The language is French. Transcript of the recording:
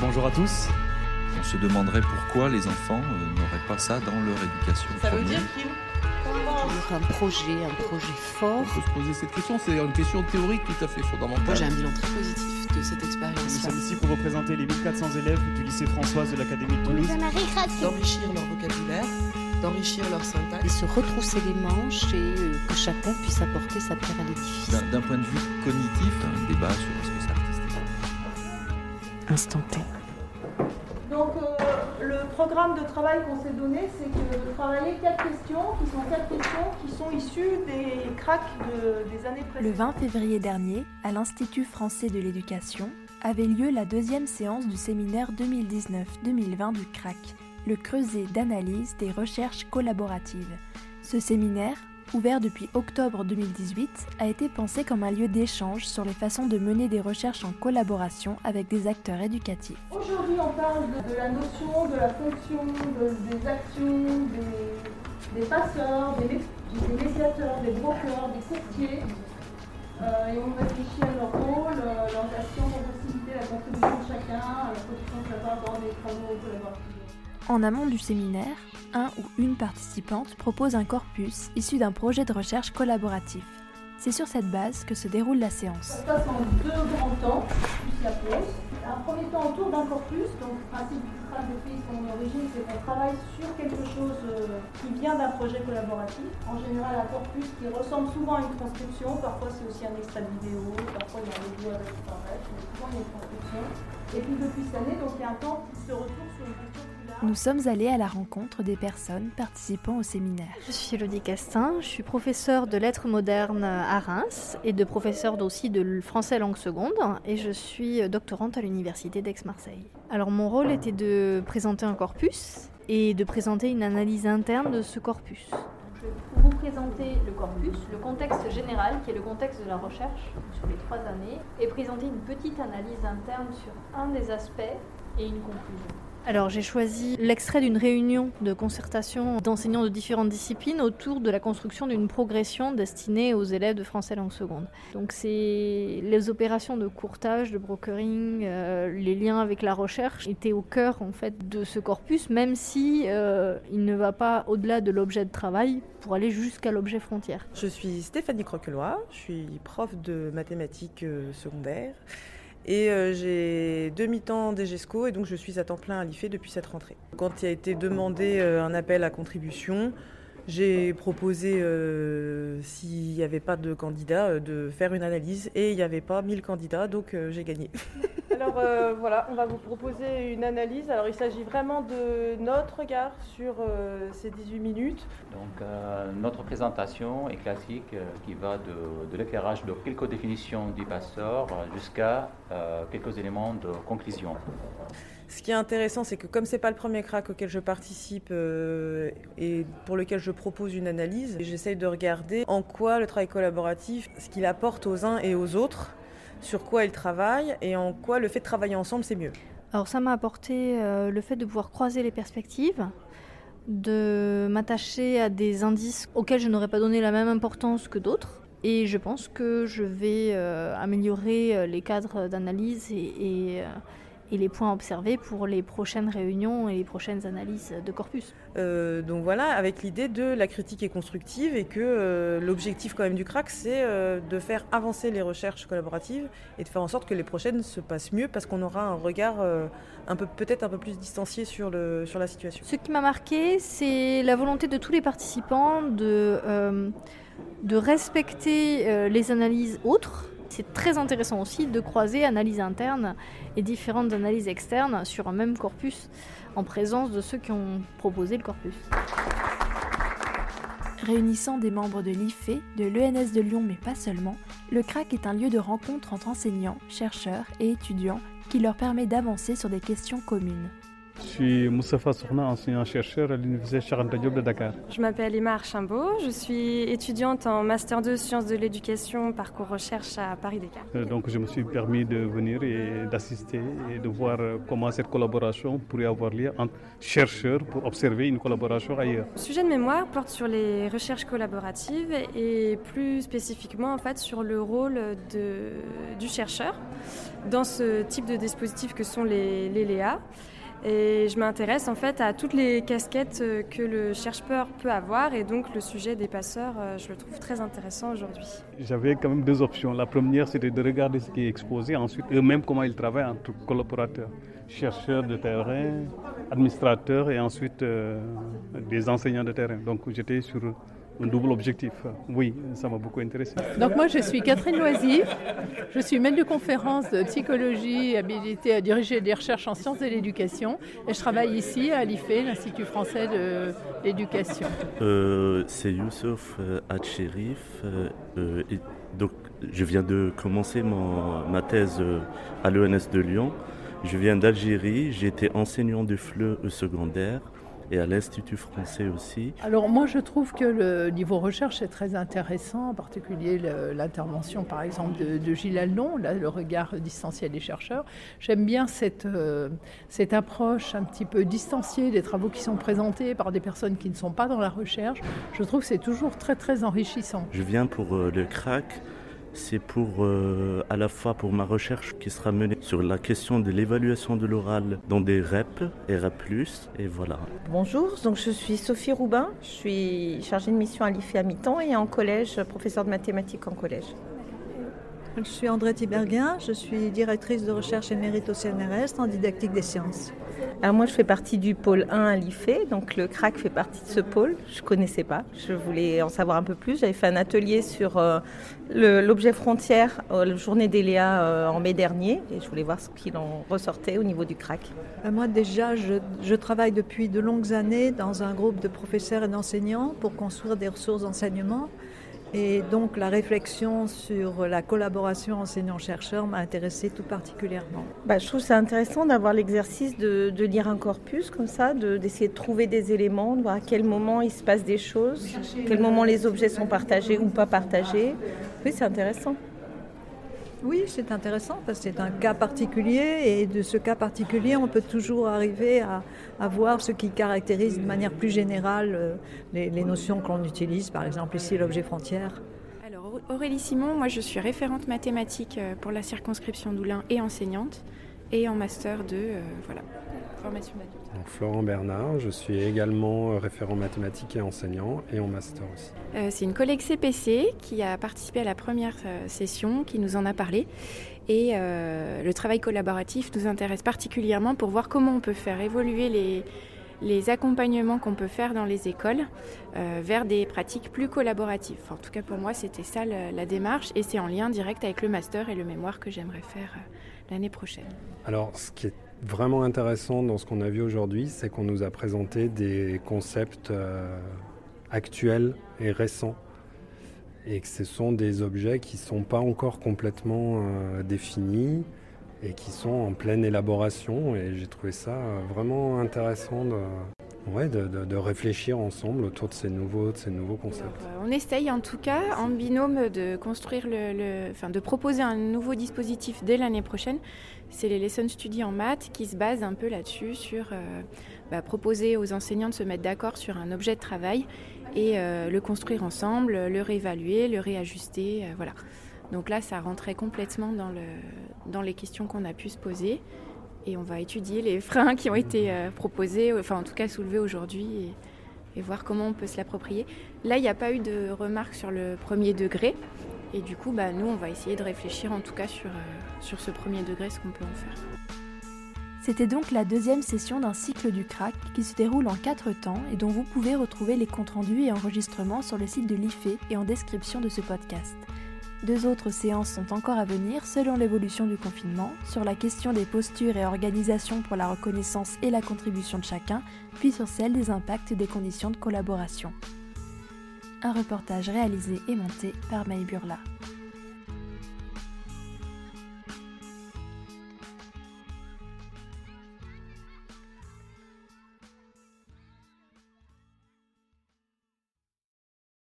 Bonjour à tous. On se demanderait pourquoi les enfants euh, n'auraient pas ça dans leur éducation. Ça veut dire qu'ils un projet, un projet fort. On peut se poser cette question, c'est une question théorique tout à fait fondamentale. Moi j'ai un bilan très positif de cette Nous expérience-là. sommes ici pour représenter les 1400 élèves du lycée Françoise de l'Académie de Toulouse. d'enrichir leur vocabulaire, d'enrichir leur syntaxe. Et se retrousser les manches et euh, que chacun puisse apporter sa pierre à l'édifice. D'un- D'un point de vue cognitif, un débat sur Instant T. Donc euh, le programme de travail qu'on s'est donné, c'est que de travailler quatre questions, qui sont quatre questions qui sont issues des cracks de- des années Le précédentes. 20 février dernier, à l'Institut français de l'éducation, avait lieu la deuxième séance du séminaire 2019-2020 du CRAC, le creuset d'analyse des recherches collaboratives. Ce séminaire, ouvert depuis octobre 2018, a été pensé comme un lieu d'échange sur les façons de mener des recherches en collaboration avec des acteurs éducatifs. Aujourd'hui, on parle de, la notion, de la fonction, de- des actions, des, passeurs, des, mé- des médiateurs, des brokers, des courtiers. Euh, et on réfléchit à leur rôle, euh, leurs actions pour faciliter la contribution de chacun à la production de savoir dans des travaux collaboratifs. En amont du séminaire, un ou une participante propose un corpus issu d'un projet de recherche collaboratif. C'est sur cette base que se déroule la séance. Ça se passe en deux grands temps, plus la pause. Un premier temps autour d'un corpus, donc le principe du CRAC depuis son origine, c'est qu'on travaille sur quelque chose euh, qui vient d'un projet collaboratif. En général, un corpus qui ressemble souvent à une transcription, parfois c'est aussi un extrait de vidéo, parfois il y a un audio avec mais souvent il y a une transcription. Et puis depuis cette année, donc il y a un temps qui se retourne sur une question. Nous sommes allés à la rencontre des personnes participant au séminaire. Je suis Elodie Castin, je suis professeure de lettres modernes à Reims et de professeure aussi de français langue seconde et je suis doctorante à l'université d'Aix-Marseille. Alors mon rôle était de présenter un corpus et de présenter une analyse interne de ce corpus. Je vais vous présenter le corpus, le contexte général qui est le contexte de la recherche sur les trois années et présenter une petite analyse interne sur un des aspects et une conclusion. Alors j'ai choisi l'extrait d'une réunion de concertation d'enseignants de différentes disciplines autour de la construction d'une progression destinée aux élèves de français langue seconde. Donc c'est les opérations de courtage, de brokering, euh, les liens avec la recherche étaient au cœur en fait de ce corpus, même si euh, il ne va pas au-delà de l'objet de travail pour aller jusqu'à l'objet frontière. Je suis Stéphanie Croquelois, je suis prof de mathématiques euh, secondaires et euh, j'ai demi-temps d'EGESCO et donc je suis à temps plein à l'IFE depuis cette rentrée. Quand il a été demandé euh, un appel à contribution, j'ai proposé, euh, s'il n'y avait pas de candidats, de faire une analyse et il n'y avait pas 1000 candidats donc j'ai gagné. Alors euh, voilà, on va vous proposer une analyse. Alors il s'agit vraiment de notre regard sur euh, ces 18 minutes. Donc, euh, notre présentation est classique, euh, qui va de, de l'éclairage de quelques définitions du passeur jusqu'à euh, quelques éléments de conclusion. Ce qui est intéressant, c'est que comme c'est pas le premier crack auquel je participe euh, et pour lequel je propose une analyse, j'essaye de regarder en quoi le travail collaboratif, ce qu'il apporte aux uns et aux autres, sur quoi ils travaillent et en quoi le fait de travailler ensemble, c'est mieux. Alors ça m'a apporté euh, le fait de pouvoir croiser les perspectives, de m'attacher à des indices auxquels je n'aurais pas donné la même importance que d'autres. Et je pense que je vais euh, améliorer euh, les cadres d'analyse et, et les points observés pour les prochaines réunions et les prochaines analyses de corpus. Euh, donc voilà, avec l'idée de la critique est constructive et que euh, l'objectif quand même du crack, c'est euh, de faire avancer les recherches collaboratives et de faire en sorte que les prochaines se passent mieux parce qu'on aura un regard un peu peut-être un peu plus distancié sur, le, sur la situation. Ce qui m'a marqué, c'est la volonté de tous les participants de, de respecter les analyses autres. C'est très intéressant aussi de croiser analyse interne et différentes analyses externes sur un même corpus en présence de ceux qui ont proposé le corpus. Réunissant des membres de l'IFE, de l'ENS de Lyon mais pas seulement, le CRAC est un lieu de rencontre entre enseignants, chercheurs et étudiants qui leur permet d'avancer sur des questions communes. Je suis Moustapha Sourna, enseignant-chercheur à l'Université Charente Diop de Dakar. Je m'appelle Emma Archimbault, je suis étudiante en Master 2 Sciences de l'éducation, parcours recherche à Paris-Dakar. Donc je me suis permis de venir et d'assister et de voir comment cette collaboration pourrait avoir lieu entre chercheurs pour observer une collaboration ailleurs. Le sujet de mémoire porte sur les recherches collaboratives et plus spécifiquement en fait sur le rôle de, du chercheur dans ce type de dispositifs que sont les, les Léa. Et je m'intéresse en fait à toutes les casquettes que le chercheur peut avoir et donc le sujet des passeurs, je le trouve très intéressant aujourd'hui. J'avais quand même deux options. La première, c'était de regarder ce qui est exposé, ensuite eux-mêmes comment ils travaillent entre collaborateurs, chercheurs de terrain, administrateurs et ensuite euh, des enseignants de terrain. Donc j'étais sur un double objectif. Oui, ça m'a beaucoup intéressé. Donc moi je suis Catherine Loisy, je suis maître de conférence de psychologie habilitée à diriger des recherches en sciences de l'éducation et je travaille ici à l'IFE, l'Institut français de l'éducation. Euh, C'est Youssef Hatcherif. Euh, donc je viens de commencer mon, ma thèse à l'ENS de Lyon. Je viens d'Algérie, j'ai été enseignant de FLE au secondaire et à l'Institut français aussi. Alors moi je trouve que le niveau recherche est très intéressant, en particulier l'intervention par exemple de, de Gilles Aldon, là, le regard distancié des chercheurs. J'aime bien cette, euh, cette approche un petit peu distanciée des travaux qui sont présentés par des personnes qui ne sont pas dans la recherche. Je trouve que c'est toujours très très enrichissant. Je viens pour euh, le CRAC c'est pour euh, à la fois pour ma recherche qui sera menée sur la question de l'évaluation de l'oral dans des REP et REP+, et voilà. Bonjour, donc je suis Sophie Roubin, je suis chargée de mission à l'IFE à mi-temps et en collège, professeure de mathématiques en collège. Je suis André Tiberguin, je suis directrice de recherche émérite au CNRS en didactique des sciences. Alors moi je fais partie du pôle 1 à l'IFE, donc le CRAC fait partie de ce pôle. Je ne connaissais pas, je voulais en savoir un peu plus. J'avais fait un atelier sur euh, l'objet frontière, euh, la journée d'Eléa euh, en mai dernier, et je voulais voir ce qu'il en ressortait au niveau du CRAC. Moi déjà, je, je, travaille depuis de longues années dans un groupe de professeurs et d'enseignants pour construire des ressources d'enseignement. Et donc la réflexion sur la collaboration enseignant-chercheur m'a intéressée tout particulièrement. Bah, je trouve ça intéressant d'avoir l'exercice de, de, lire un corpus comme ça, d'essayer de, de, trouver des éléments, de voir à quel moment il se passe des choses, à quel moment les objets sont partagés ou pas partagés. Oui, c'est intéressant. Oui, c'est intéressant parce que c'est un cas particulier et de ce cas particulier, on peut toujours arriver à, voir ce qui caractérise de manière plus générale euh, les, les notions qu'on utilise, par exemple ici l'objet frontière. Alors Aurélie Simon, moi je suis référente mathématique pour la circonscription d'Oulin et enseignante et en master de euh, voilà, formation d'adulte. Florent Bernard, je suis également référent mathématiques et enseignant et en master aussi. Euh, c'est une collègue CPC qui a participé à la première euh, session, qui nous en a parlé. Et euh, le travail collaboratif nous intéresse particulièrement pour voir comment on peut faire évoluer les, les accompagnements qu'on peut faire dans les écoles euh, vers des pratiques plus collaboratives. Enfin, en tout cas, pour moi, c'était ça la, la démarche et c'est en lien direct avec le master et le mémoire que j'aimerais faire euh, l'année prochaine. Alors, ce qui est vraiment intéressant dans ce qu'on a vu aujourd'hui, c'est qu'on nous a présenté des concepts euh, actuels et récents et que ce sont des objets qui ne sont pas encore complètement euh, définis et qui sont en pleine élaboration et j'ai trouvé ça vraiment intéressant ouais, de, réfléchir ensemble autour de ces nouveaux, de ces nouveaux concepts. Euh, on essaye en tout cas en binôme de construire le, de proposer un nouveau dispositif dès l'année prochaine. C'est les Lesson Study en maths qui se basent un peu là-dessus sur euh, bah, proposer aux enseignants de se mettre d'accord sur un objet de travail et euh, le construire ensemble, le réévaluer, le réajuster, voilà. Donc là, ça rentrait complètement dans les questions qu'on a pu se poser. Et on va étudier les freins qui ont été euh, proposés, enfin en tout cas soulevés aujourd'hui, et, voir comment on peut se l'approprier. Là, il n'y a pas eu de remarques sur le premier degré. Et du coup, bah, nous, on va essayer de réfléchir en tout cas sur, euh, sur ce premier degré, ce qu'on peut en faire. C'était donc la deuxième session d'un cycle du CRAC qui se déroule en quatre temps et dont vous pouvez retrouver les comptes rendus et enregistrements sur le site de l'IFE et en description de ce podcast. Deux autres séances sont encore à venir selon l'évolution du confinement, sur la question des postures et organisations pour la reconnaissance et la contribution de chacun, puis sur celle des impacts des conditions de collaboration. Un reportage réalisé et monté par Maï Burla.